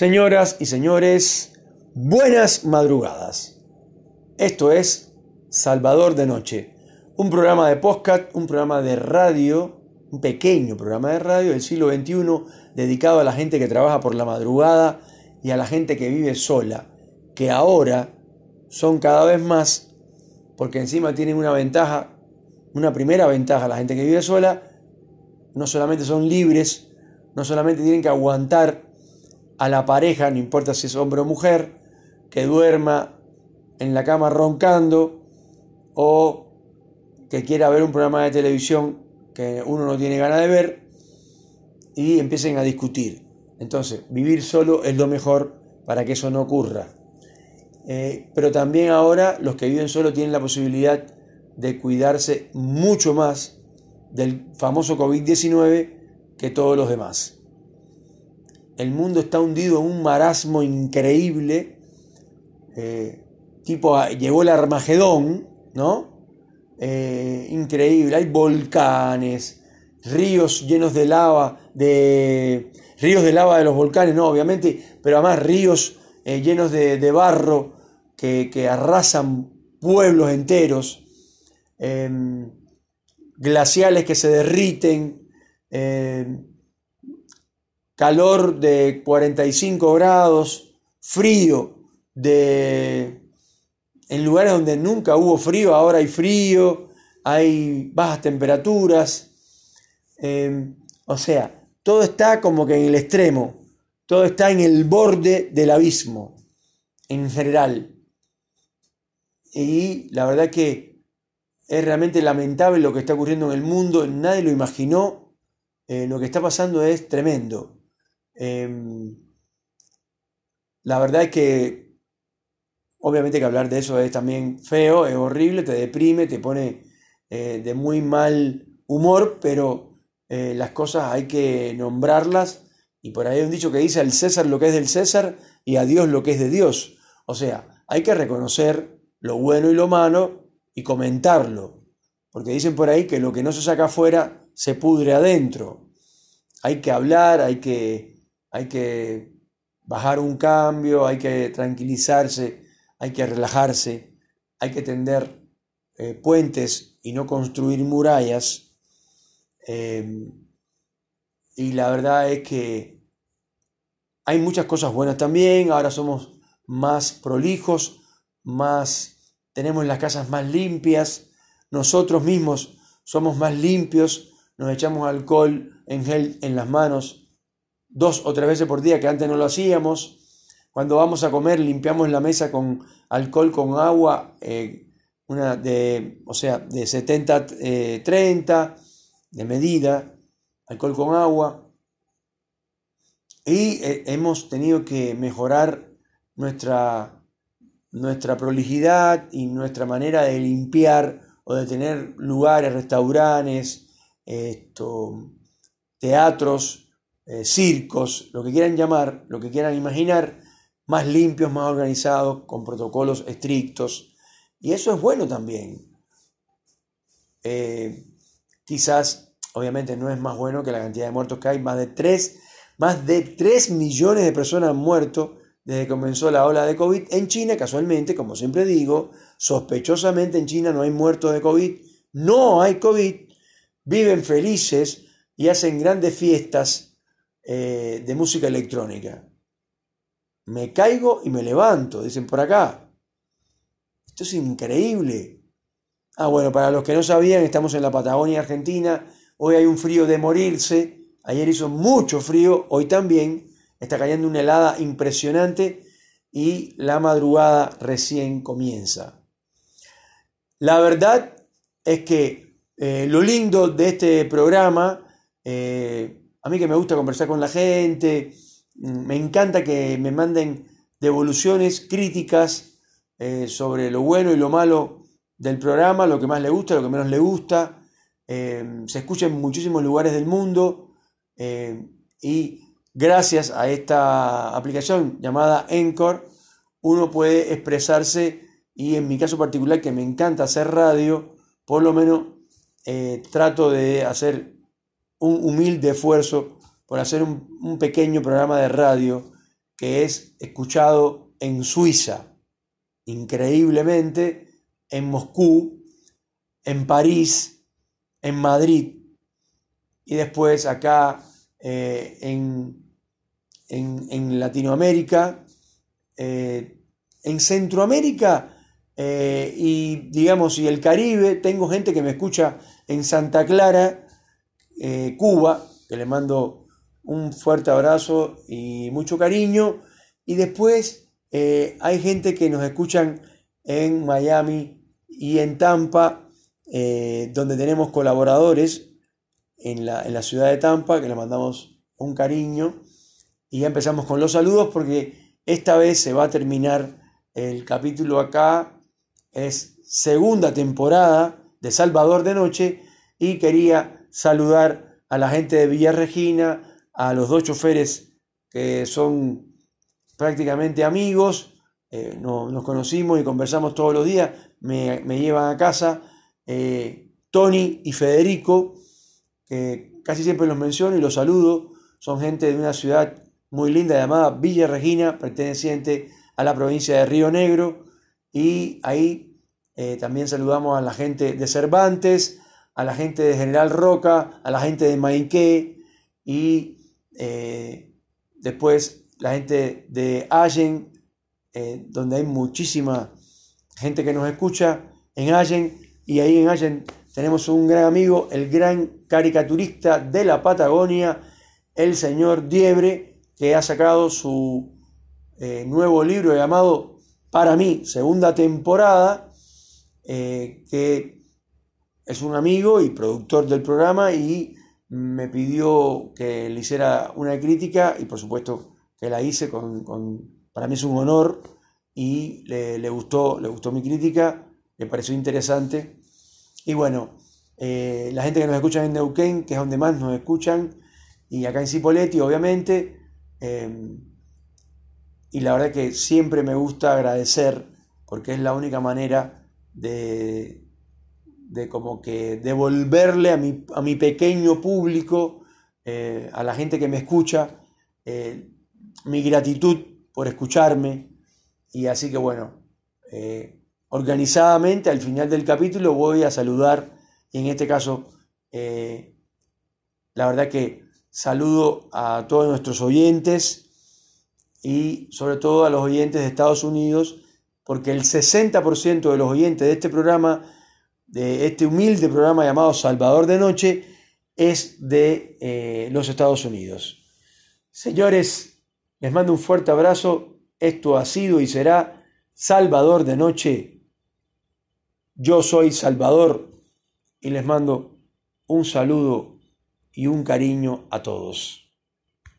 Señoras y señores, buenas madrugadas. Esto es Salvador de Noche, un programa de podcast, un programa de radio, un pequeño programa de radio del siglo XXI dedicado a la gente que trabaja por la madrugada y a la gente que vive sola, que ahora son cada vez más, porque encima tienen una ventaja, una primera ventaja, la gente que vive sola, no solamente son libres, no solamente tienen que aguantar a la pareja, no importa si es hombre o mujer, que duerma en la cama roncando o que quiera ver un programa de televisión que uno no tiene ganas de ver y empiecen a discutir. Entonces, vivir solo es lo mejor para que eso no ocurra. Eh, pero también ahora los que viven solo tienen la posibilidad de cuidarse mucho más del famoso COVID-19 que todos los demás el mundo está hundido en un marasmo increíble, eh, tipo ah, llegó el Armagedón, ¿no? Eh, increíble, hay volcanes, ríos llenos de lava, de ríos de lava de los volcanes, no, obviamente, pero además ríos eh, llenos de, barro que, arrasan pueblos enteros, em, glaciales que se derriten, em, calor de 45 grados, frío de... En lugares donde nunca hubo frío, ahora hay frío, hay bajas temperaturas. Em, o sea, todo está como que en el extremo, todo está en el borde del abismo, en general. Y la verdad que es realmente lamentable lo que está ocurriendo en el mundo, nadie lo imaginó, eh, lo que está pasando es tremendo. Em, la verdad es que obviamente que hablar de eso es también feo, es horrible, te deprime, te pone eh, de muy mal humor, pero eh, las cosas hay que nombrarlas y por ahí hay un dicho que dice al César lo que es del César y a Dios lo que es de Dios. O sea, hay que reconocer lo bueno y lo malo y comentarlo, porque dicen por ahí que lo que no se saca afuera se pudre adentro. Hay que hablar, hay que hay que bajar un cambio, hay que tranquilizarse, hay que relajarse, hay que tender eh, puentes y no construir murallas. Eh, y la verdad es que hay muchas cosas buenas también, ahora somos más prolijos, más tenemos las casas más limpias, nosotros mismos somos más limpios, nos echamos alcohol en gel en las manos dos o tres veces por día, que antes no lo hacíamos. Cuando vamos a comer, limpiamos la mesa con alcohol con agua, eh, una de, o sea, de 70-30, eh, de medida, alcohol con agua. Y eh, hemos tenido que mejorar nuestra, nuestra prolijidad y nuestra manera de limpiar o de tener lugares, restaurantes, esto, teatros, eh, circos, lo que quieran llamar, lo que quieran imaginar, más limpios, más organizados, con protocolos estrictos. Y eso es bueno también. Eh, quizás, obviamente, no es más bueno que la cantidad de muertos que hay. Más de 3, más de 3 millones de personas han muerto desde que comenzó la ola de COVID en China. Casualmente, como siempre digo, sospechosamente en China no hay muertos de COVID. No hay COVID. Viven felices y hacen grandes fiestas eh, de música electrónica. Me caigo y me levanto, dicen por acá. Esto es increíble. Ah, bueno, para los que no sabían, estamos en la Patagonia Argentina. Hoy hay un frío de morirse. Ayer hizo mucho frío, hoy también. Está cayendo una helada impresionante y la madrugada recién comienza. La verdad es que eh, lo lindo de este programa eh, a mí que me gusta conversar con la gente, mm, me encanta que me manden devoluciones, críticas eh, sobre lo bueno y lo malo del programa, lo que más le gusta, lo que menos le gusta. Eh, se escucha en muchísimos lugares del mundo eh, y gracias a esta aplicación llamada Encore, uno puede expresarse y en mi caso particular que me encanta hacer radio, por lo menos trato de hacer un humilde esfuerzo por hacer un, pequeño programa de radio que es escuchado en Suiza, increíblemente, en Moscú, en París, en Madrid y después acá eh, en, en, Latinoamérica, eh, en Centroamérica eh, y digamos y el Caribe, tengo gente que me escucha en Santa Clara, Cuba, que le mando un fuerte abrazo y mucho cariño. Y después hay gente que nos escuchan en Miami y en Tampa, donde tenemos colaboradores en la, ciudad de Tampa, que le mandamos un cariño. Y ya empezamos con los saludos porque esta vez se va a terminar el capítulo acá. Es segunda temporada de Salvador de Noche y quería saludar a la gente de Villa Regina, a los dos choferes que son prácticamente amigos, eh, nos conocimos y conversamos todos los días, me, llevan a casa, eh, Tony y Federico, que casi siempre los menciono y los saludo. Son gente de una ciudad muy linda llamada Villa Regina, perteneciente a la provincia de Río Negro. Y ahí eh, también saludamos a la gente de Cervantes, a la gente de General Roca, a la gente de Maiqué y eh, después la gente de Allen, eh, donde hay muchísima gente que nos escucha en Allen. Y ahí en Allen tenemos un gran amigo, el gran caricaturista de la Patagonia, el señor Diebre, que ha sacado su eh, nuevo libro llamado Para mí, segunda temporada, que es un amigo y productor del programa y me pidió que le hiciera una crítica y por supuesto que la hice con, para mí es un honor y le, gustó, le gustó mi crítica, le pareció interesante y bueno, eh, la gente que nos escucha en Neuquén, que es donde más nos escuchan, y acá en Cipoletti, obviamente. Em, y la verdad que siempre me gusta agradecer, porque es la única manera de, de como que devolverle a mi, a mi pequeño público, eh, a la gente que me escucha, eh, mi gratitud por escucharme. Y así que bueno, organizadamente al final del capítulo voy a saludar, y en este caso, eh, la verdad que saludo a todos nuestros oyentes y sobre todo a los oyentes de Estados Unidos, porque el 60% de los oyentes de este programa, de este humilde programa llamado Salvador de Noche, es de eh, los Estados Unidos. Señores, les mando un fuerte abrazo. Esto ha sido y será Salvador de Noche yo soy Salvador y les mando un saludo y un cariño a todos.